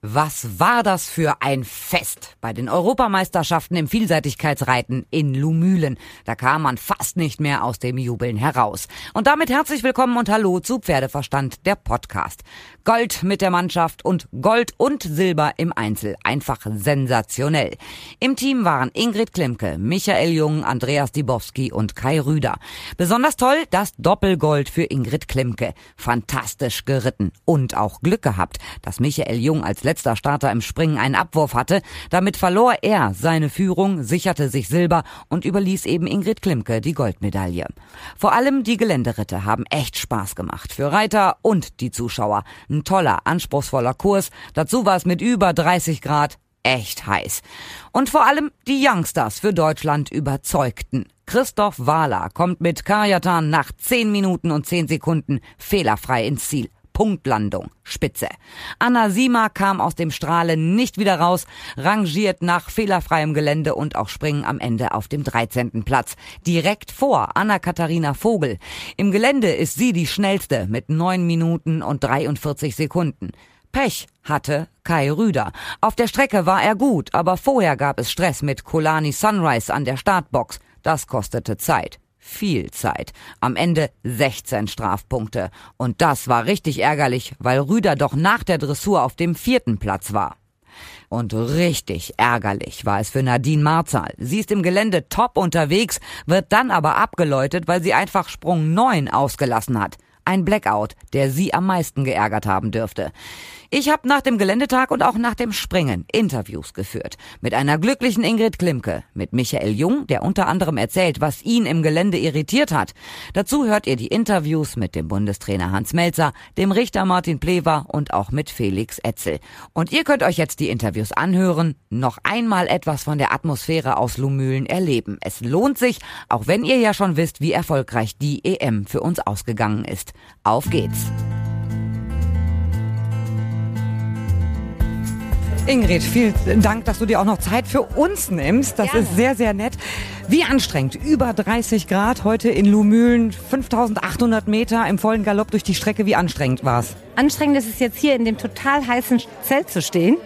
Was war das für ein Fest bei den Europameisterschaften im Vielseitigkeitsreiten in Lumülen. Da kam man fast nicht mehr aus dem Jubeln heraus. Und damit herzlich willkommen und hallo zu Pferdeverstand, der Podcast. Gold mit der Mannschaft und Gold und Silber im Einzel. Einfach sensationell. Im Team waren Ingrid Klimke, Michael Jung, Andreas Dibowski und Kai Rüder. Besonders toll das Doppelgold für Ingrid Klimke. Fantastisch geritten und auch Glück gehabt, dass Michael Jung als letzter Starter im Springen einen Abwurf hatte. Damit verlor er seine Führung, sicherte sich Silber und überließ eben Ingrid Klimke die Goldmedaille. Vor allem die Geländeritte haben echt Spaß gemacht. Für Reiter und die Zuschauer. Ein toller, anspruchsvoller Kurs. Dazu war es mit über 30 Grad echt heiß. Und vor allem die Youngsters für Deutschland überzeugten. Christoph Wahler kommt mit Kajatan nach 10 Minuten und 10 Sekunden fehlerfrei ins Ziel. Punktlandung. Spitze. Anna Sima kam aus dem Strahlen nicht wieder raus, rangiert nach fehlerfreiem Gelände und auch Springen am Ende auf dem 13. Platz. Direkt vor Anna-Katharina Vogel. Im Gelände ist sie die schnellste mit 9 Minuten und 43 Sekunden. Pech hatte Kai Rüder. Auf der Strecke war er gut, aber vorher gab es Stress mit Kolani Sunrise an der Startbox. Das kostete Zeit viel Zeit. Am Ende 16 Strafpunkte. Und das war richtig ärgerlich, weil Rüder doch nach der Dressur auf dem vierten Platz war. Und richtig ärgerlich war es für Nadine Marzal. Sie ist im Gelände top unterwegs, wird dann aber abgeläutet, weil sie einfach Sprung 9 ausgelassen hat. Ein Blackout, der sie am meisten geärgert haben dürfte. Ich habe nach dem Geländetag und auch nach dem Springen Interviews geführt. Mit einer glücklichen Ingrid Klimke, mit Michael Jung, der unter anderem erzählt, was ihn im Gelände irritiert hat. Dazu hört ihr die Interviews mit dem Bundestrainer Hans Melzer, dem Richter Martin Plewa und auch mit Felix Etzel. Und ihr könnt euch jetzt die Interviews anhören, noch einmal etwas von der Atmosphäre aus Lumülen erleben. Es lohnt sich, auch wenn ihr ja schon wisst, wie erfolgreich die EM für uns ausgegangen ist. Auf geht's! Ingrid, vielen Dank, dass du dir auch noch Zeit für uns nimmst. Das Gerne. ist sehr, sehr nett. Wie anstrengend. Über 30 Grad heute in Lumülen, 5800 Meter im vollen Galopp durch die Strecke. Wie anstrengend war's? Anstrengend ist es jetzt hier in dem total heißen Zelt zu stehen.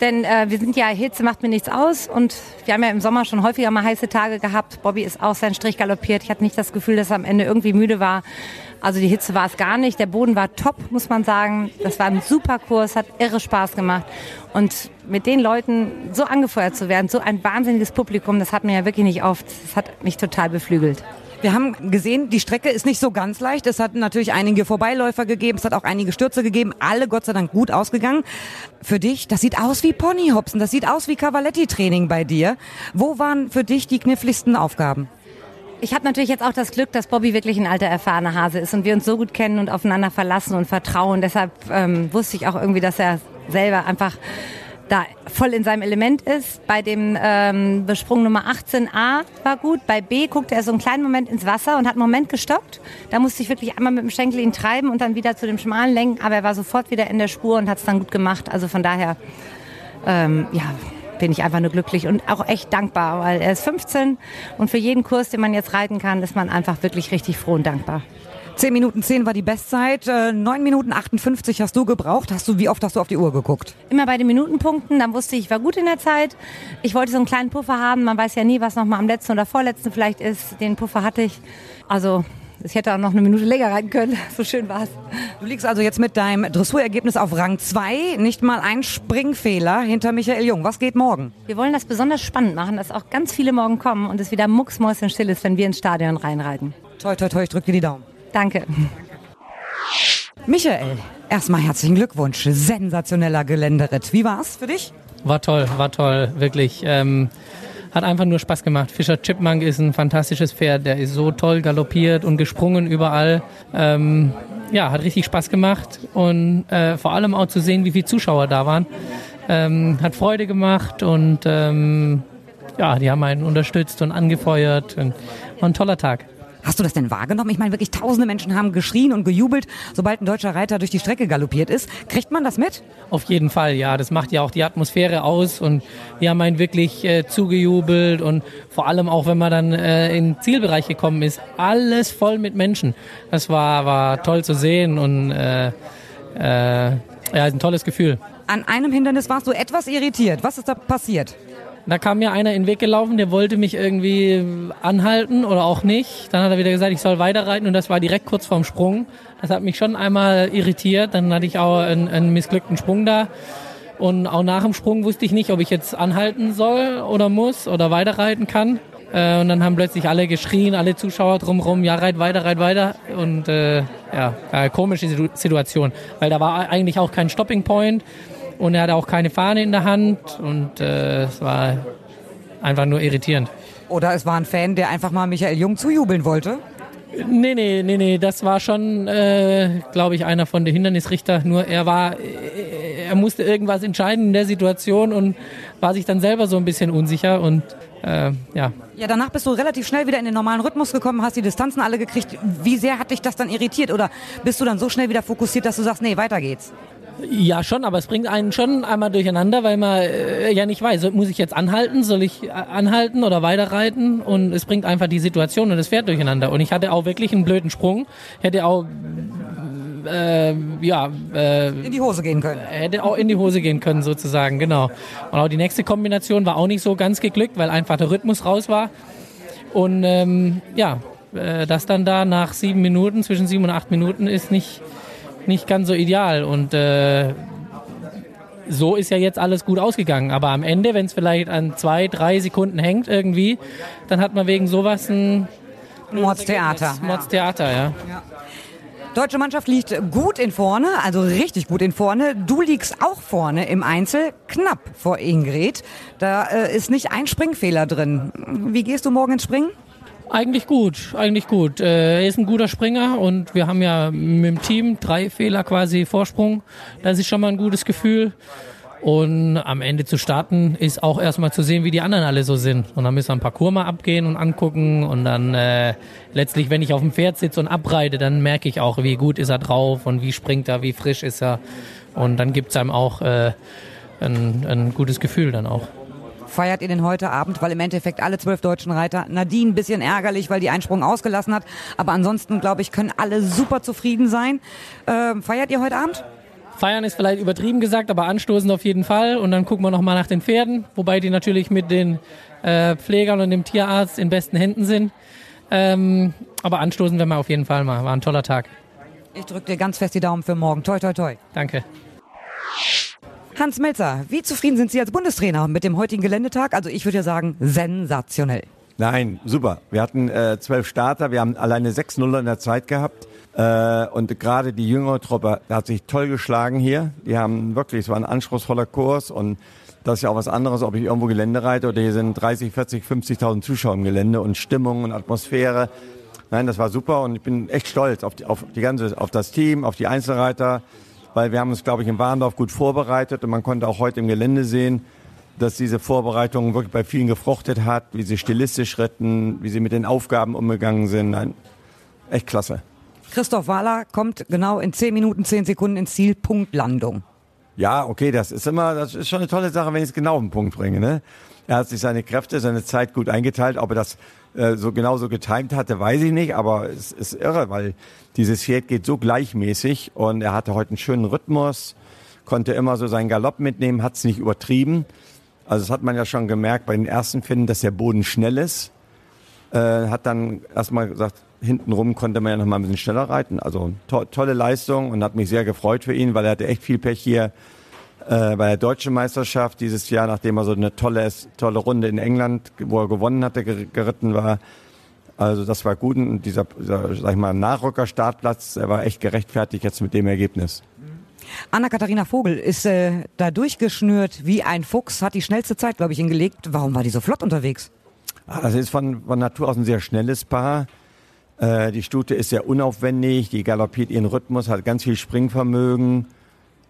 Denn äh, wir sind ja, Hitze macht mir nichts aus und wir haben ja im Sommer schon häufiger mal heiße Tage gehabt. Bobby ist auch seinen Strich galoppiert. Ich hatte nicht das Gefühl, dass er am Ende irgendwie müde war. Also die Hitze war es gar nicht. Der Boden war top, muss man sagen. Das war ein super Kurs, hat irre Spaß gemacht. Und mit den Leuten so angefeuert zu werden, so ein wahnsinniges Publikum, das hat mir ja wirklich nicht oft. Das hat mich total beflügelt. Wir haben gesehen, die Strecke ist nicht so ganz leicht. Es hat natürlich einige Vorbeiläufer gegeben, es hat auch einige Stürze gegeben, alle Gott sei Dank gut ausgegangen. Für dich, das sieht aus wie Ponyhopsen, das sieht aus wie Cavaletti-Training bei dir. Wo waren für dich die kniffligsten Aufgaben? Ich habe natürlich jetzt auch das Glück, dass Bobby wirklich ein alter, erfahrener Hase ist und wir uns so gut kennen und aufeinander verlassen und vertrauen. Deshalb ähm, wusste ich auch irgendwie, dass er selber einfach da voll in seinem Element ist. Bei dem ähm, Besprung Nummer 18a war gut. Bei B guckte er so einen kleinen Moment ins Wasser und hat einen Moment gestoppt. Da musste ich wirklich einmal mit dem Schenkel ihn treiben und dann wieder zu dem Schmalen lenken. Aber er war sofort wieder in der Spur und hat es dann gut gemacht. Also von daher, ähm, ja, bin ich einfach nur glücklich und auch echt dankbar, weil er ist 15 und für jeden Kurs, den man jetzt reiten kann, ist man einfach wirklich richtig froh und dankbar. 10 Minuten 10 war die Bestzeit. 9 äh, Minuten 58 hast du gebraucht. Hast du, wie oft hast du auf die Uhr geguckt? Immer bei den Minutenpunkten. Dann wusste ich, ich war gut in der Zeit. Ich wollte so einen kleinen Puffer haben. Man weiß ja nie, was noch mal am letzten oder vorletzten vielleicht ist. Den Puffer hatte ich. Also ich hätte auch noch eine Minute länger reiten können. So schön war es. Du liegst also jetzt mit deinem Dressurergebnis auf Rang 2. Nicht mal ein Springfehler hinter Michael Jung. Was geht morgen? Wir wollen das besonders spannend machen, dass auch ganz viele morgen kommen und es wieder mucksmäuschenstill ist, wenn wir ins Stadion reinreiten. Toi, toi, toi, ich drücke dir die Daumen. Danke. Michael, erstmal herzlichen Glückwunsch. Sensationeller Geländeritt. Wie war's für dich? War toll, war toll, wirklich. Ähm, hat einfach nur Spaß gemacht. Fischer Chipmunk ist ein fantastisches Pferd. Der ist so toll galoppiert und gesprungen überall. Ähm, ja, hat richtig Spaß gemacht und äh, vor allem auch zu sehen, wie viele Zuschauer da waren. Ähm, hat Freude gemacht und ähm, ja, die haben einen unterstützt und angefeuert. Und war ein toller Tag. Hast du das denn wahrgenommen? Ich meine, wirklich tausende Menschen haben geschrien und gejubelt, sobald ein deutscher Reiter durch die Strecke galoppiert ist. Kriegt man das mit? Auf jeden Fall, ja. Das macht ja auch die Atmosphäre aus und wir haben einen wirklich äh, zugejubelt und vor allem auch, wenn man dann äh, in den Zielbereich gekommen ist, alles voll mit Menschen. Das war, war toll zu sehen und äh, äh, ja, ein tolles Gefühl. An einem Hindernis warst du etwas irritiert. Was ist da passiert? Da kam mir einer in den Weg gelaufen, der wollte mich irgendwie anhalten oder auch nicht. Dann hat er wieder gesagt, ich soll weiterreiten und das war direkt kurz vorm Sprung. Das hat mich schon einmal irritiert. Dann hatte ich auch einen, einen missglückten Sprung da. Und auch nach dem Sprung wusste ich nicht, ob ich jetzt anhalten soll oder muss oder weiterreiten kann. Äh, und dann haben plötzlich alle geschrien, alle Zuschauer drumherum, ja, reit weiter, reit weiter. Und äh, ja, äh, komische Situation, weil da war eigentlich auch kein Stopping Point und er hatte auch keine Fahne in der Hand und äh, es war einfach nur irritierend. Oder es war ein Fan, der einfach mal Michael Jung zujubeln wollte? Nee, nee, nee, nee, das war schon, äh, glaube ich, einer von den Hindernisrichter. Nur er war, er musste irgendwas entscheiden in der Situation und war sich dann selber so ein bisschen unsicher und äh, ja. Ja, danach bist du relativ schnell wieder in den normalen Rhythmus gekommen, hast die Distanzen alle gekriegt. Wie sehr hat dich das dann irritiert oder bist du dann so schnell wieder fokussiert, dass du sagst, nee, weiter geht's? Ja, schon, aber es bringt einen schon einmal durcheinander, weil man äh, ja nicht weiß, muss ich jetzt anhalten, soll ich äh, anhalten oder weiterreiten? Und es bringt einfach die Situation und das Pferd durcheinander. Und ich hatte auch wirklich einen blöden Sprung, hätte auch äh, ja, äh, in die Hose gehen können. Hätte auch in die Hose gehen können, sozusagen, genau. Und auch die nächste Kombination war auch nicht so ganz geglückt, weil einfach der Rhythmus raus war. Und ähm, ja, äh, das dann da nach sieben Minuten, zwischen sieben und acht Minuten ist nicht nicht ganz so ideal. Und äh, so ist ja jetzt alles gut ausgegangen. Aber am Ende, wenn es vielleicht an zwei, drei Sekunden hängt irgendwie, dann hat man wegen sowas ein Mordstheater. Mordstheater, ja. ja. Deutsche Mannschaft liegt gut in vorne, also richtig gut in vorne. Du liegst auch vorne im Einzel, knapp vor Ingrid. Da äh, ist nicht ein Springfehler drin. Wie gehst du morgen ins Springen? Eigentlich gut, eigentlich gut. Äh, er ist ein guter Springer und wir haben ja mit dem Team drei Fehler quasi Vorsprung. Das ist schon mal ein gutes Gefühl. Und am Ende zu starten ist auch erstmal zu sehen, wie die anderen alle so sind. Und dann müssen wir ein Parcours mal abgehen und angucken. Und dann äh, letztlich, wenn ich auf dem Pferd sitze und abreite, dann merke ich auch, wie gut ist er drauf und wie springt er, wie frisch ist er. Und dann gibt es einem auch äh, ein, ein gutes Gefühl dann auch feiert ihr denn heute Abend? Weil im Endeffekt alle zwölf deutschen Reiter, Nadine ein bisschen ärgerlich, weil die Einsprung ausgelassen hat. Aber ansonsten, glaube ich, können alle super zufrieden sein. Ähm, feiert ihr heute Abend? Feiern ist vielleicht übertrieben gesagt, aber anstoßen auf jeden Fall. Und dann gucken wir nochmal nach den Pferden, wobei die natürlich mit den äh, Pflegern und dem Tierarzt in besten Händen sind. Ähm, aber anstoßen werden wir auf jeden Fall mal. War ein toller Tag. Ich drücke dir ganz fest die Daumen für morgen. Toi, toi, toi. Danke. Hans Melzer, wie zufrieden sind Sie als Bundestrainer mit dem heutigen Geländetag? Also ich würde ja sagen, sensationell. Nein, super. Wir hatten äh, zwölf Starter, wir haben alleine sechs Nuller in der Zeit gehabt. Äh, und gerade die jüngere Truppe hat sich toll geschlagen hier. Die haben wirklich, es war ein anspruchsvoller Kurs und das ist ja auch was anderes, ob ich irgendwo Gelände reite oder hier sind 30, 40, 50.000 Zuschauer im Gelände und Stimmung und Atmosphäre. Nein, das war super und ich bin echt stolz auf die, auf die ganze, auf das Team, auf die Einzelreiter weil wir haben uns, glaube ich, in Warndorf gut vorbereitet und man konnte auch heute im Gelände sehen, dass diese Vorbereitung wirklich bei vielen gefruchtet hat, wie sie stilistisch ritten, wie sie mit den Aufgaben umgegangen sind. Nein, echt klasse. Christoph Wahler kommt genau in 10 Minuten, 10 Sekunden ins Ziel, Punktlandung. Ja, okay, das ist immer, das ist schon eine tolle Sache, wenn ich es genau auf den Punkt bringe. Ne? Er hat sich seine Kräfte, seine Zeit gut eingeteilt. Ob er das äh, so genauso getimt hatte, weiß ich nicht, aber es ist irre, weil dieses Pferd geht so gleichmäßig und er hatte heute einen schönen Rhythmus, konnte immer so seinen Galopp mitnehmen, hat es nicht übertrieben. Also das hat man ja schon gemerkt bei den ersten Finden, dass der Boden schnell ist. Äh, hat dann erstmal gesagt, hintenrum konnte man ja noch mal ein bisschen schneller reiten. Also to tolle Leistung und hat mich sehr gefreut für ihn, weil er hatte echt viel Pech hier äh, bei der deutschen Meisterschaft dieses Jahr, nachdem er so eine tolle, tolle Runde in England, wo er gewonnen hatte, geritten war. Also das war gut und dieser, dieser sag ich mal, Nachrücker-Startplatz, der war echt gerechtfertigt jetzt mit dem Ergebnis. Anna-Katharina Vogel ist äh, da durchgeschnürt wie ein Fuchs, hat die schnellste Zeit, glaube ich, hingelegt. Warum war die so flott unterwegs? Ah, das ist von, von Natur aus ein sehr schnelles Paar. Äh, die Stute ist sehr unaufwendig, die galoppiert ihren Rhythmus, hat ganz viel Springvermögen.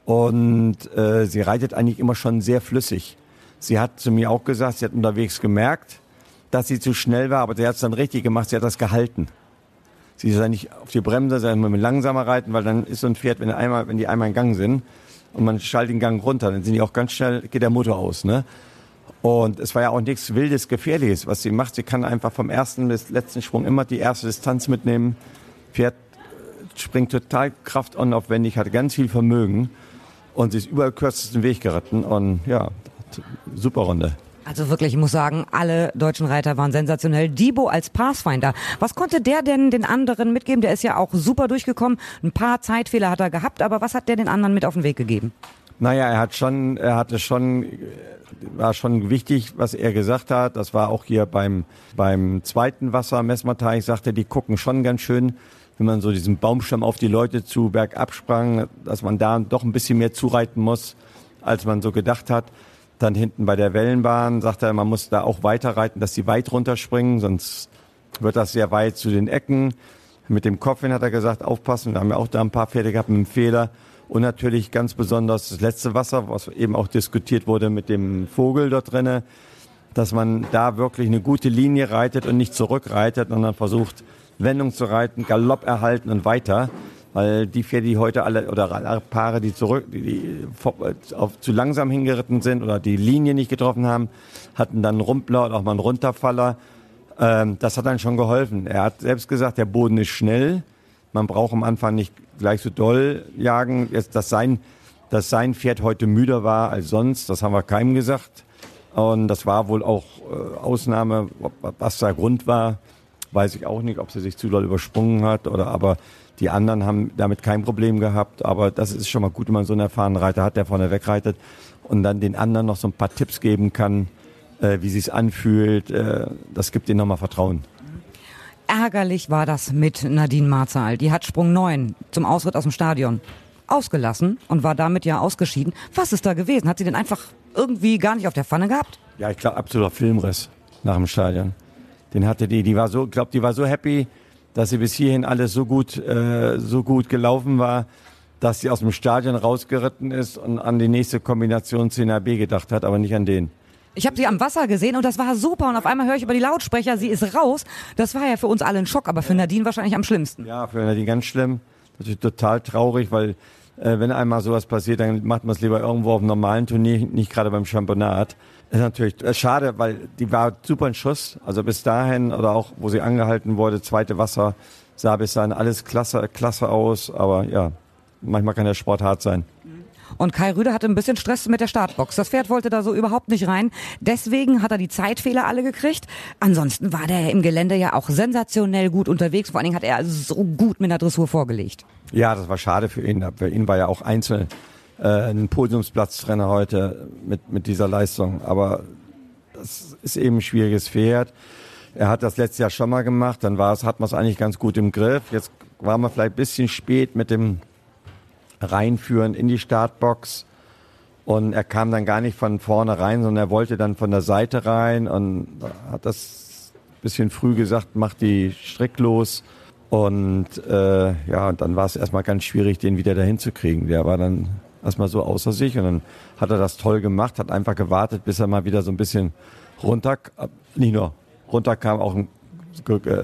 Und äh, sie reitet eigentlich immer schon sehr flüssig. Sie hat zu mir auch gesagt, sie hat unterwegs gemerkt, dass sie zu schnell war, aber sie hat es dann richtig gemacht, sie hat das gehalten. Sie ist ja nicht auf die Bremse, sondern mit langsamer reiten, weil dann ist so ein Pferd, wenn, einmal, wenn die einmal in Gang sind und man schaltet den Gang runter, dann sind die auch ganz schnell, geht der Motor aus. Ne? Und es war ja auch nichts Wildes, Gefährliches, was sie macht. Sie kann einfach vom ersten bis letzten Sprung immer die erste Distanz mitnehmen. Pferd springt total kraftunaufwendig, hat ganz viel Vermögen. und sie ist überall kürzesten Weg geritten und ja, super Runde. Also wirklich, ich muss sagen, alle deutschen Reiter waren sensationell. Debo als Pathfinder. Was konnte der denn den anderen mitgeben? Der ist ja auch super durchgekommen. Ein paar Zeitfehler hat er gehabt, aber was hat der den anderen mit auf den Weg gegeben? Naja, er hat schon, er hatte schon, war schon wichtig, was er gesagt hat. Das war auch hier beim, beim zweiten Wasser, Messmerteich, sagte, die gucken schon ganz schön, wenn man so diesen Baumstamm auf die Leute zu bergab sprang, dass man da doch ein bisschen mehr zureiten muss, als man so gedacht hat. Dann hinten bei der Wellenbahn sagt er, man muss da auch weiter reiten, dass sie weit runterspringen, sonst wird das sehr weit zu den Ecken. Mit dem Kopfwind hat er gesagt, aufpassen. Wir haben ja auch da ein paar Pferde gehabt mit einem Fehler. Und natürlich ganz besonders das letzte Wasser, was eben auch diskutiert wurde mit dem Vogel dort drinnen, dass man da wirklich eine gute Linie reitet und nicht zurückreitet, sondern versucht, Wendung zu reiten, Galopp erhalten und weiter weil die Pferde, die heute alle oder alle Paare, die zurück, die, die auf, zu langsam hingeritten sind oder die Linie nicht getroffen haben, hatten dann einen Rumpler oder auch mal einen Runterfaller. Ähm, das hat dann schon geholfen. Er hat selbst gesagt, der Boden ist schnell. Man braucht am Anfang nicht gleich so doll jagen. Jetzt, dass sein, dass sein Pferd heute müder war als sonst, das haben wir keinem gesagt. Und das war wohl auch äh, Ausnahme. Was der Grund war, weiß ich auch nicht, ob sie sich zu doll übersprungen hat oder aber die anderen haben damit kein Problem gehabt, aber das ist schon mal gut, wenn man so einen erfahrenen Reiter hat, der vorne wegreitet und dann den anderen noch so ein paar Tipps geben kann, äh, wie sich's anfühlt. Äh, das gibt ihnen nochmal Vertrauen. Ärgerlich war das mit Nadine Marzal. Die hat Sprung 9 zum Ausritt aus dem Stadion ausgelassen und war damit ja ausgeschieden. Was ist da gewesen? Hat sie denn einfach irgendwie gar nicht auf der Pfanne gehabt? Ja, ich glaube, absoluter Filmriss nach dem Stadion. Den hatte die, die war so, glaube, die war so happy, dass sie bis hierhin alles so gut, äh, so gut gelaufen war, dass sie aus dem Stadion rausgeritten ist und an die nächste Kombination 10 B gedacht hat, aber nicht an den. Ich habe sie am Wasser gesehen und das war super und auf einmal höre ich über die Lautsprecher, sie ist raus. Das war ja für uns alle ein Schock, aber für Nadine wahrscheinlich am schlimmsten. Ja, für Nadine ganz schlimm. Natürlich total traurig, weil äh, wenn einmal sowas passiert, dann macht man es lieber irgendwo auf einem normalen Turnier, nicht gerade beim Championat. Das ist natürlich äh, schade, weil die war super in Schuss. Also bis dahin oder auch, wo sie angehalten wurde, zweite Wasser, sah bis dahin alles klasse, klasse aus. Aber ja, manchmal kann der Sport hart sein. Und Kai Rüder hatte ein bisschen Stress mit der Startbox. Das Pferd wollte da so überhaupt nicht rein. Deswegen hat er die Zeitfehler alle gekriegt. Ansonsten war der im Gelände ja auch sensationell gut unterwegs. Vor allen Dingen hat er so gut mit der Dressur vorgelegt. Ja, das war schade für ihn. Für ihn war ja auch einzeln äh, ein Podiumsplatztrainer heute mit, mit dieser Leistung. Aber das ist eben ein schwieriges Pferd. Er hat das letztes Jahr schon mal gemacht, dann war es, hat man es eigentlich ganz gut im Griff. Jetzt war man vielleicht ein bisschen spät mit dem Reinführen in die Startbox. Und er kam dann gar nicht von vorne rein, sondern er wollte dann von der Seite rein und hat das ein bisschen früh gesagt, macht die Strick los. Und äh, ja, und dann war es erstmal ganz schwierig, den wieder dahin zu kriegen. Der war dann erstmal so außer sich und dann hat er das toll gemacht, hat einfach gewartet, bis er mal wieder so ein bisschen runter, nicht nur runterkam, auch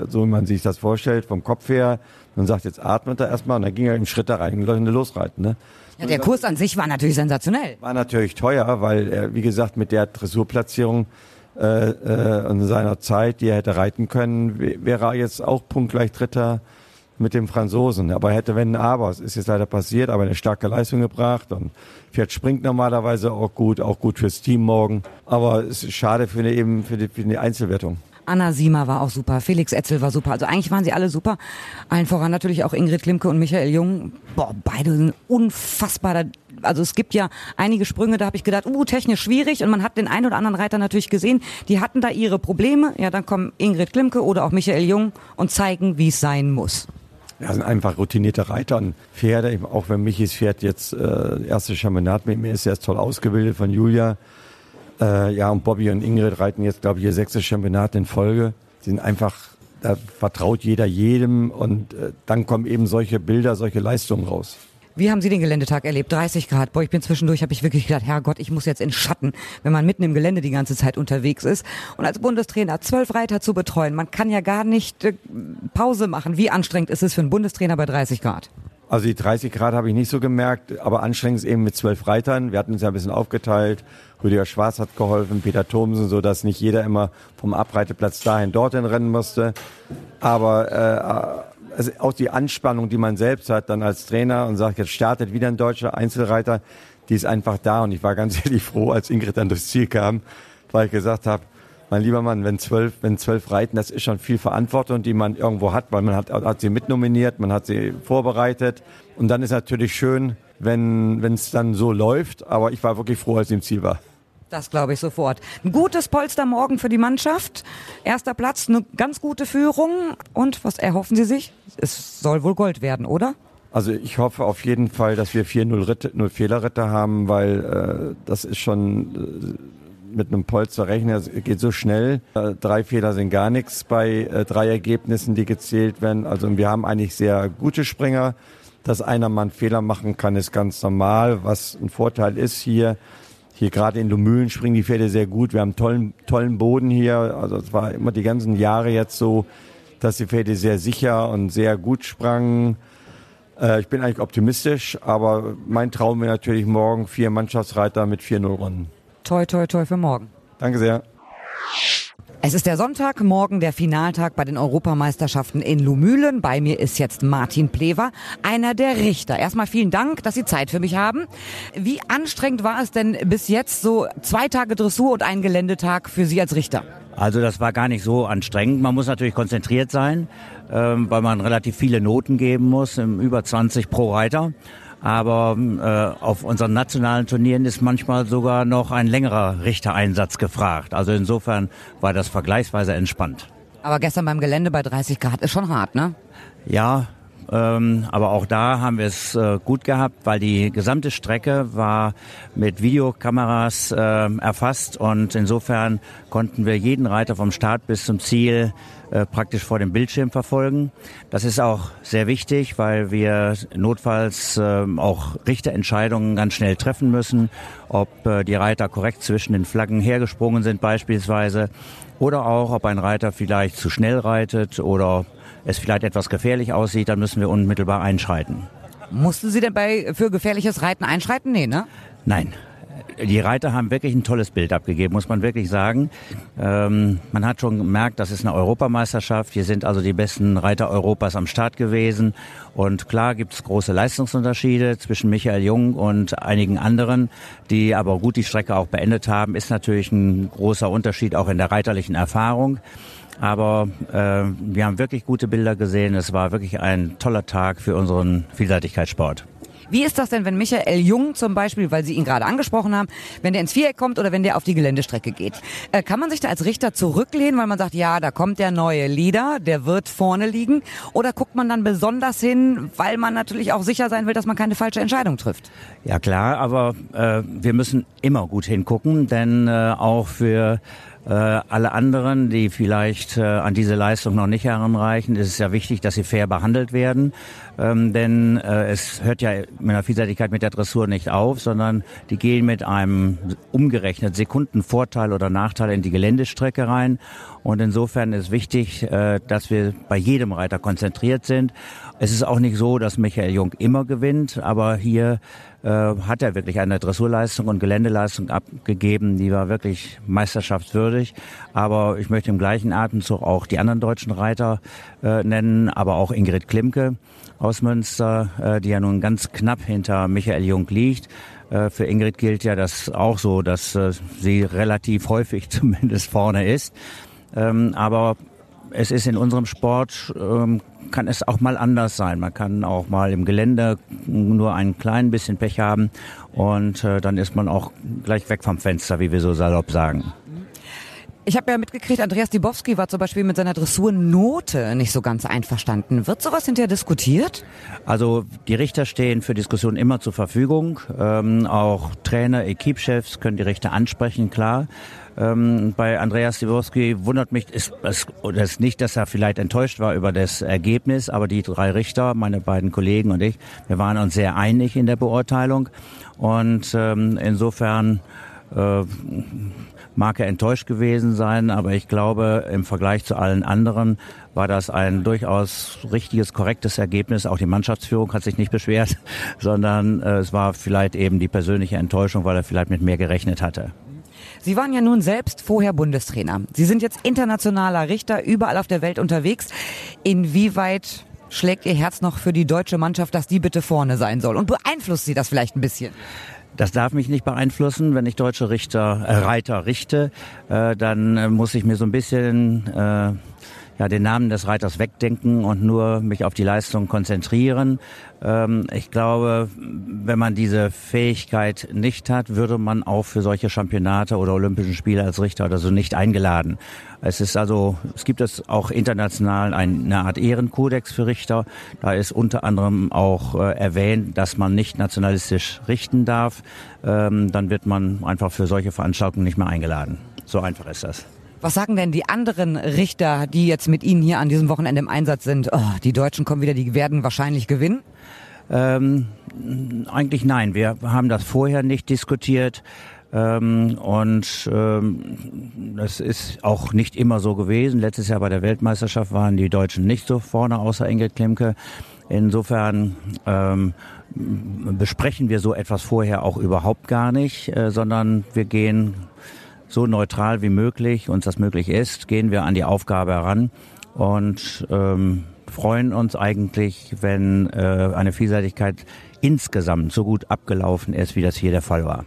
so wie man sich das vorstellt, vom Kopf her. Man sagt, jetzt atmet er erstmal und dann ging er in Schritte rein und Leute losreiten. Ne? Ja, der Kurs an sich war natürlich sensationell. War natürlich teuer, weil er, wie gesagt, mit der Dressurplatzierung äh, äh, in seiner Zeit, die er hätte reiten können, wäre er jetzt auch punktgleich Dritter mit dem Franzosen. Aber er hätte wenn aber. Es ist jetzt leider passiert, aber eine starke Leistung gebracht und Pferd springt normalerweise auch gut, auch gut fürs Team morgen. Aber es ist schade für eine, eben für die, für die Einzelwertung. Anna Siemer war auch super, Felix Etzel war super. Also eigentlich waren sie alle super. Allen voran natürlich auch Ingrid Klimke und Michael Jung. Boah, beide sind unfassbar. Also es gibt ja einige Sprünge, da habe ich gedacht, uh, technisch schwierig. Und man hat den einen oder anderen Reiter natürlich gesehen, die hatten da ihre Probleme. Ja, dann kommen Ingrid Klimke oder auch Michael Jung und zeigen, wie es sein muss. Ja, sind einfach routinierte Reiter und Pferde. Auch wenn Michis Pferd jetzt äh, erste Championat mit mir ist, er ist toll ausgebildet von Julia. Äh, ja, und Bobby und Ingrid reiten jetzt, glaube ich, ihr sechstes Championat in Folge. Sie sind einfach, da vertraut jeder jedem und äh, dann kommen eben solche Bilder, solche Leistungen raus. Wie haben Sie den Geländetag erlebt? 30 Grad. Boah, ich bin zwischendurch, habe ich wirklich gedacht, Herrgott, ich muss jetzt in Schatten, wenn man mitten im Gelände die ganze Zeit unterwegs ist. Und als Bundestrainer zwölf Reiter zu betreuen, man kann ja gar nicht äh, Pause machen. Wie anstrengend ist es für einen Bundestrainer bei 30 Grad? Also die 30 Grad habe ich nicht so gemerkt, aber anstrengend ist eben mit zwölf Reitern. Wir hatten uns ja ein bisschen aufgeteilt. Rüdiger Schwarz hat geholfen, Peter Thomsen, so dass nicht jeder immer vom Abreiteplatz dahin dorthin rennen musste. Aber äh, also auch die Anspannung, die man selbst hat, dann als Trainer und sagt, jetzt startet wieder ein deutscher Einzelreiter, die ist einfach da. Und ich war ganz ehrlich froh, als Ingrid dann durchs Ziel kam, weil ich gesagt habe, mein lieber Mann, wenn zwölf, wenn zwölf reiten, das ist schon viel Verantwortung, die man irgendwo hat, weil man hat, hat sie mitnominiert, man hat sie vorbereitet. Und dann ist natürlich schön, wenn es dann so läuft. Aber ich war wirklich froh, als sie im Ziel war. Das glaube ich sofort. Ein gutes Polster morgen für die Mannschaft. Erster Platz, eine ganz gute Führung. Und was erhoffen Sie sich? Es soll wohl Gold werden, oder? Also ich hoffe auf jeden Fall, dass wir 4-0 Fehlerritter haben, weil äh, das ist schon äh, mit einem Polster rechnen, es geht so schnell. Äh, drei Fehler sind gar nichts bei äh, drei Ergebnissen, die gezählt werden. Also wir haben eigentlich sehr gute Springer. Dass einer mal einen Fehler machen kann, ist ganz normal. Was ein Vorteil ist hier, hier gerade in Lumülen springen die Pferde sehr gut. Wir haben tollen, tollen Boden hier. Also es war immer die ganzen Jahre jetzt so, dass die Pferde sehr sicher und sehr gut sprangen. Äh, ich bin eigentlich optimistisch, aber mein Traum wäre natürlich morgen vier Mannschaftsreiter mit 4-0 Runden. Toi, toi, toi für morgen. Danke sehr. Es ist der Sonntag, morgen der Finaltag bei den Europameisterschaften in Lumülen. Bei mir ist jetzt Martin Plever, einer der Richter. Erstmal vielen Dank, dass Sie Zeit für mich haben. Wie anstrengend war es denn bis jetzt so zwei Tage Dressur und ein Geländetag für Sie als Richter? Also das war gar nicht so anstrengend. Man muss natürlich konzentriert sein, ähm, weil man relativ viele Noten geben muss, über 20 pro Reiter. Aber äh, auf unseren nationalen Turnieren ist manchmal sogar noch ein längerer Richtereinsatz gefragt. Also insofern war das vergleichsweise entspannt. Aber gestern beim Gelände bei 30 Grad ist schon hart, ne? Ja, ähm, aber auch da haben wir es äh, gut gehabt, weil die gesamte Strecke war mit Videokameras äh, erfasst und insofern konnten wir jeden Reiter vom Start bis zum Ziel äh, praktisch vor dem Bildschirm verfolgen. Das ist auch sehr wichtig, weil wir notfalls äh, auch Richterentscheidungen ganz schnell treffen müssen, ob äh, die Reiter korrekt zwischen den Flaggen hergesprungen sind beispielsweise oder auch, ob ein Reiter vielleicht zu schnell reitet oder es vielleicht etwas gefährlich aussieht, dann müssen wir unmittelbar einschreiten. Mussten Sie denn bei für gefährliches Reiten einschreiten? Nee, ne? Nein. Die Reiter haben wirklich ein tolles Bild abgegeben, muss man wirklich sagen. Ähm, man hat schon gemerkt, das ist eine Europameisterschaft. Hier sind also die besten Reiter Europas am Start gewesen. Und klar gibt es große Leistungsunterschiede zwischen Michael Jung und einigen anderen, die aber gut die Strecke auch beendet haben. Ist natürlich ein großer Unterschied auch in der reiterlichen Erfahrung. Aber äh, wir haben wirklich gute Bilder gesehen. Es war wirklich ein toller Tag für unseren Vielseitigkeitssport. Wie ist das denn, wenn Michael Jung zum Beispiel, weil Sie ihn gerade angesprochen haben, wenn der ins Viereck kommt oder wenn der auf die Geländestrecke geht? Äh, kann man sich da als Richter zurücklehnen, weil man sagt, ja, da kommt der neue Leader, der wird vorne liegen? Oder guckt man dann besonders hin, weil man natürlich auch sicher sein will, dass man keine falsche Entscheidung trifft? Ja klar, aber äh, wir müssen immer gut hingucken, denn äh, auch für alle anderen, die vielleicht äh, an diese Leistung noch nicht heranreichen, ist es ja wichtig, dass sie fair behandelt werden. Ähm, denn äh, es hört ja mit der Vielseitigkeit mit der Dressur nicht auf, sondern die gehen mit einem umgerechnet Sekundenvorteil oder Nachteil in die Geländestrecke rein. Und insofern ist wichtig, äh, dass wir bei jedem Reiter konzentriert sind. Es ist auch nicht so, dass Michael Jung immer gewinnt, aber hier äh, hat er wirklich eine Dressurleistung und Geländeleistung abgegeben, die war wirklich meisterschaftswürdig. Aber ich möchte im gleichen Atemzug auch die anderen deutschen Reiter äh, nennen, aber auch Ingrid Klimke aus Münster, äh, die ja nun ganz knapp hinter Michael Jung liegt. Äh, für Ingrid gilt ja das auch so, dass äh, sie relativ häufig zumindest vorne ist. Ähm, aber es ist in unserem Sport, ähm, kann es auch mal anders sein. Man kann auch mal im Gelände nur ein klein bisschen Pech haben und äh, dann ist man auch gleich weg vom Fenster, wie wir so salopp sagen. Ich habe ja mitgekriegt, Andreas Dibowski war zum Beispiel mit seiner Dressurnote nicht so ganz einverstanden. Wird sowas hinterher diskutiert? Also die Richter stehen für Diskussionen immer zur Verfügung. Ähm, auch Trainer, Equipchefs können die Richter ansprechen, klar. Ähm, bei Andreas Siworski wundert mich ist, es ist nicht, dass er vielleicht enttäuscht war über das Ergebnis, aber die drei Richter, meine beiden Kollegen und ich, wir waren uns sehr einig in der Beurteilung und ähm, insofern äh, mag er enttäuscht gewesen sein, aber ich glaube, im Vergleich zu allen anderen war das ein durchaus richtiges, korrektes Ergebnis. Auch die Mannschaftsführung hat sich nicht beschwert, sondern äh, es war vielleicht eben die persönliche Enttäuschung, weil er vielleicht mit mehr gerechnet hatte. Sie waren ja nun selbst vorher Bundestrainer. Sie sind jetzt internationaler Richter überall auf der Welt unterwegs. Inwieweit schlägt Ihr Herz noch für die deutsche Mannschaft, dass die bitte vorne sein soll? Und beeinflusst Sie das vielleicht ein bisschen? Das darf mich nicht beeinflussen. Wenn ich deutsche Richter, äh, Reiter richte, äh, dann äh, muss ich mir so ein bisschen äh, ja, den Namen des Reiters wegdenken und nur mich auf die Leistung konzentrieren. Ähm, ich glaube, wenn man diese Fähigkeit nicht hat, würde man auch für solche Championate oder Olympischen Spiele als Richter oder so nicht eingeladen. Es ist also, es gibt es auch international eine Art Ehrenkodex für Richter. Da ist unter anderem auch äh, erwähnt, dass man nicht nationalistisch richten darf. Ähm, dann wird man einfach für solche Veranstaltungen nicht mehr eingeladen. So einfach ist das. Was sagen denn die anderen Richter, die jetzt mit Ihnen hier an diesem Wochenende im Einsatz sind? Oh, die Deutschen kommen wieder, die werden wahrscheinlich gewinnen? Ähm, eigentlich nein. Wir haben das vorher nicht diskutiert. Ähm, und ähm, das ist auch nicht immer so gewesen. Letztes Jahr bei der Weltmeisterschaft waren die Deutschen nicht so vorne, außer Ingrid Klimke. Insofern ähm, besprechen wir so etwas vorher auch überhaupt gar nicht, äh, sondern wir gehen so neutral wie möglich, uns das möglich ist, gehen wir an die Aufgabe heran und ähm, freuen uns eigentlich, wenn äh, eine Vielseitigkeit insgesamt so gut abgelaufen ist, wie das hier der Fall war.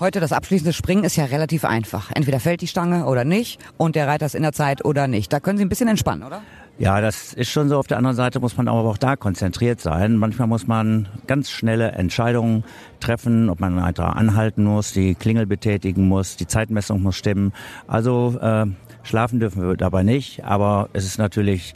Heute das abschließende Springen ist ja relativ einfach. Entweder fällt die Stange oder nicht und der Reiter ist in der Zeit oder nicht. Da können Sie ein bisschen entspannen, oder? Ja, das ist schon so. Auf der anderen Seite muss man aber auch da konzentriert sein. Manchmal muss man ganz schnelle Entscheidungen treffen, ob man weiter anhalten muss, die Klingel betätigen muss, die Zeitmessung muss stimmen. Also äh, schlafen dürfen wir dabei nicht, aber es ist natürlich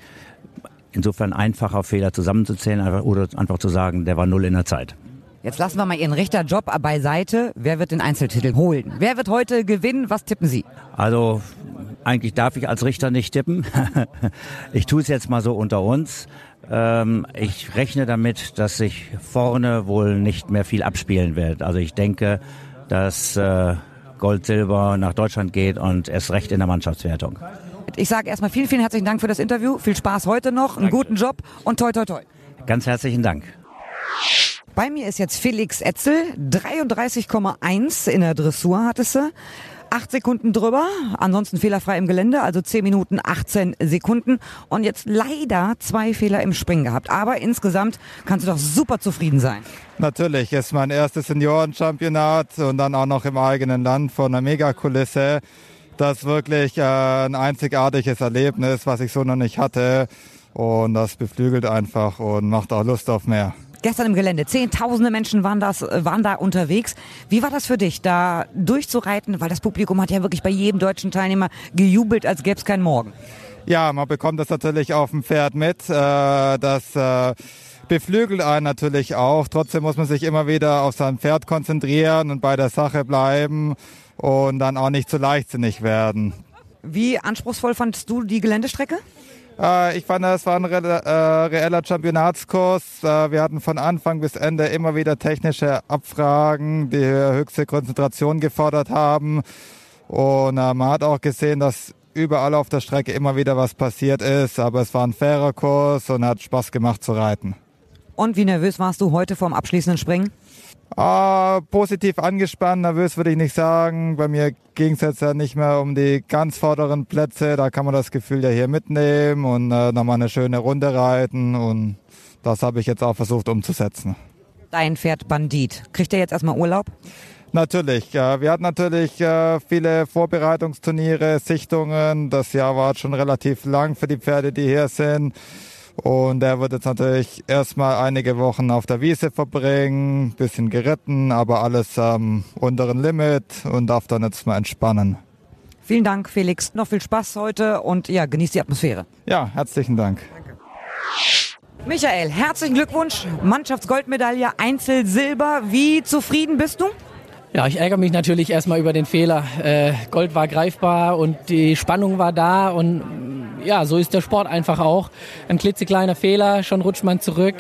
insofern einfacher, Fehler zusammenzuzählen oder einfach zu sagen, der war null in der Zeit. Jetzt lassen wir mal Ihren Richterjob beiseite. Wer wird den Einzeltitel holen? Wer wird heute gewinnen? Was tippen Sie? Also eigentlich darf ich als Richter nicht tippen. ich tue es jetzt mal so unter uns. Ähm, ich rechne damit, dass sich vorne wohl nicht mehr viel abspielen wird. Also ich denke, dass äh, Gold, Silber nach Deutschland geht und erst recht in der Mannschaftswertung. Ich sage erstmal vielen, vielen herzlichen Dank für das Interview. Viel Spaß heute noch, einen Danke. guten Job und toi, toi, toi. Ganz herzlichen Dank. Bei mir ist jetzt Felix Etzel, 33,1 in der Dressur hattest du. Acht Sekunden drüber, ansonsten fehlerfrei im Gelände, also 10 Minuten 18 Sekunden und jetzt leider zwei Fehler im Springen gehabt. Aber insgesamt kannst du doch super zufrieden sein. Natürlich, ist mein erstes Seniorenchampionat und dann auch noch im eigenen Land vor einer Megakulisse. Das ist wirklich äh, ein einzigartiges Erlebnis, was ich so noch nicht hatte. Und das beflügelt einfach und macht auch Lust auf mehr gestern im Gelände. Zehntausende Menschen waren, das, waren da unterwegs. Wie war das für dich, da durchzureiten? Weil das Publikum hat ja wirklich bei jedem deutschen Teilnehmer gejubelt, als gäbe es keinen Morgen. Ja, man bekommt das natürlich auf dem Pferd mit. Äh, das äh, beflügelt einen natürlich auch. Trotzdem muss man sich immer wieder auf sein Pferd konzentrieren und bei der Sache bleiben und dann auch nicht zu leichtsinnig werden. Wie anspruchsvoll fandest du die Geländestrecke? Äh, ich fand, es war ein re äh, reeller Championatskurs. Äh, wir hatten von Anfang bis Ende immer wieder technische Abfragen, die höchste Konzentration gefordert haben. Und äh, man hat auch gesehen, dass überall auf der Strecke immer wieder was passiert ist. Aber es war ein fairer Kurs und hat Spaß gemacht zu reiten. Und wie nervös warst du heute vorm abschließenden Springen? Ah, positiv angespannt, nervös würde ich nicht sagen. Bei mir ging es jetzt ja nicht mehr um die ganz vorderen Plätze. Da kann man das Gefühl ja hier mitnehmen und äh, nochmal eine schöne Runde reiten. Und das habe ich jetzt auch versucht umzusetzen. Dein Pferd Bandit. Kriegt er jetzt erstmal Urlaub? Natürlich. Ja, wir hatten natürlich äh, viele Vorbereitungsturniere, Sichtungen. Das Jahr war schon relativ lang für die Pferde, die hier sind. Und er wird jetzt natürlich erstmal einige Wochen auf der Wiese verbringen, bisschen geritten, aber alles am unteren Limit und darf dann jetzt mal entspannen. Vielen Dank, Felix. Noch viel Spaß heute und ja, genießt die Atmosphäre. Ja, herzlichen Dank. Danke. Michael, herzlichen Glückwunsch. Mannschaftsgoldmedaille, Einzel Silber. Wie zufrieden bist du? Ja, ich ärgere mich natürlich erstmal über den Fehler. Äh, Gold war greifbar und die Spannung war da und ja, so ist der Sport einfach auch. Ein klitzekleiner Fehler, schon rutscht man zurück.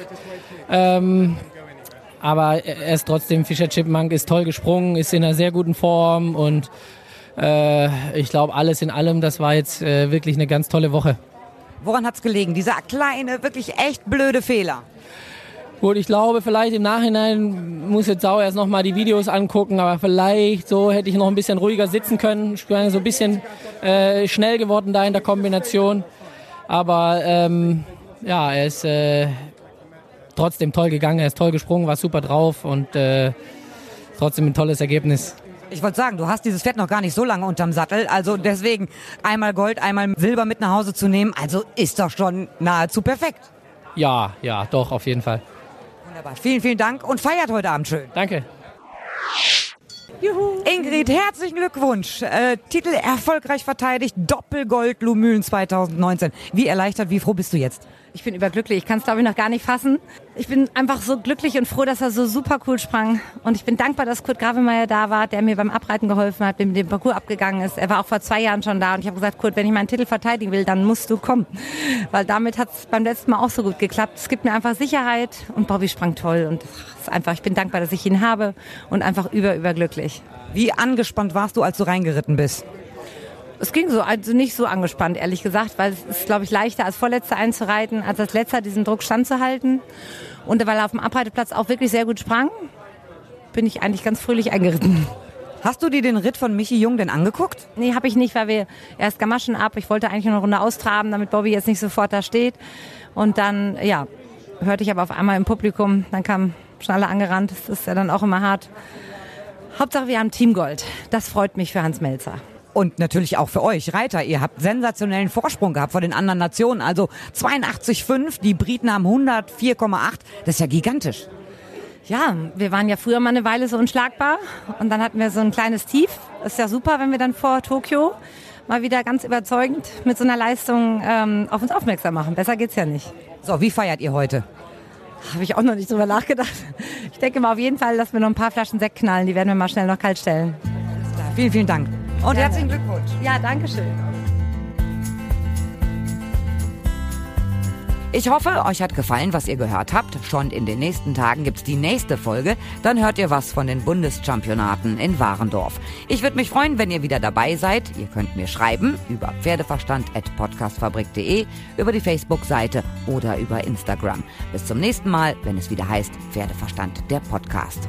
Ähm, aber er ist trotzdem, Fischer Chipmunk ist toll gesprungen, ist in einer sehr guten Form und äh, ich glaube, alles in allem, das war jetzt äh, wirklich eine ganz tolle Woche. Woran hat es gelegen? Dieser kleine, wirklich echt blöde Fehler. Gut, ich glaube, vielleicht im Nachhinein muss jetzt Sau erst nochmal die Videos angucken, aber vielleicht so hätte ich noch ein bisschen ruhiger sitzen können. Ich bin so ein bisschen äh, schnell geworden da in der Kombination. Aber ähm, ja, er ist äh, trotzdem toll gegangen, er ist toll gesprungen, war super drauf und äh, trotzdem ein tolles Ergebnis. Ich wollte sagen, du hast dieses Pferd noch gar nicht so lange unterm Sattel, also deswegen einmal Gold, einmal Silber mit nach Hause zu nehmen, also ist doch schon nahezu perfekt. Ja, ja, doch, auf jeden Fall. Wunderbar. Vielen, vielen Dank und feiert heute Abend schön. Danke. Juhu. Ingrid, herzlichen Glückwunsch. Äh, Titel erfolgreich verteidigt, Doppelgold Lumülen 2019. Wie erleichtert, wie froh bist du jetzt? Ich bin überglücklich. Ich kann es, glaube ich, noch gar nicht fassen. Ich bin einfach so glücklich und froh, dass er so super cool sprang. Und ich bin dankbar, dass Kurt Gravemeyer da war, der mir beim Abreiten geholfen hat, dem den Parcours abgegangen ist. Er war auch vor zwei Jahren schon da und ich habe gesagt, Kurt, wenn ich meinen Titel verteidigen will, dann musst du kommen. Weil damit hat es beim letzten Mal auch so gut geklappt. Es gibt mir einfach Sicherheit und Bobby sprang toll. Und ist einfach, ich bin dankbar, dass ich ihn habe und einfach über, überglücklich. Wie angespannt warst du, als du reingeritten bist? Es ging so, also nicht so angespannt, ehrlich gesagt, weil es ist, glaube ich, leichter als Vorletzter einzureiten, als als Letzter diesen Druck standzuhalten. Und weil er auf dem Abreiteplatz auch wirklich sehr gut sprang, bin ich eigentlich ganz fröhlich eingeritten. Hast du dir den Ritt von Michi Jung denn angeguckt? Nee, habe ich nicht, weil wir erst Gamaschen ab. Ich wollte eigentlich noch eine Runde austraben, damit Bobby jetzt nicht sofort da steht. Und dann, ja, hörte ich aber auf einmal im Publikum, dann kam schon alle angerannt. Das ist ja dann auch immer hart. Hauptsache, wir haben Teamgold. Das freut mich für Hans Melzer. Und natürlich auch für euch, Reiter. Ihr habt sensationellen Vorsprung gehabt vor den anderen Nationen. Also 82,5, die Briten haben 104,8. Das ist ja gigantisch. Ja, wir waren ja früher mal eine Weile so unschlagbar. Und dann hatten wir so ein kleines Tief. Ist ja super, wenn wir dann vor Tokio mal wieder ganz überzeugend mit so einer Leistung ähm, auf uns aufmerksam machen. Besser geht's ja nicht. So, wie feiert ihr heute? Habe ich auch noch nicht drüber nachgedacht. Ich denke mal auf jeden Fall, dass wir noch ein paar Flaschen Sekt knallen. Die werden wir mal schnell noch kalt stellen. Vielen, vielen Dank. Und Gerne. herzlichen Glückwunsch. Ja, danke schön. Ich hoffe, euch hat gefallen, was ihr gehört habt. Schon in den nächsten Tagen gibt's die nächste Folge. Dann hört ihr was von den Bundeschampionaten in Warendorf. Ich würde mich freuen, wenn ihr wieder dabei seid. Ihr könnt mir schreiben über pferdeverstand.podcastfabrik.de, über die Facebook-Seite oder über Instagram. Bis zum nächsten Mal, wenn es wieder heißt Pferdeverstand, der Podcast.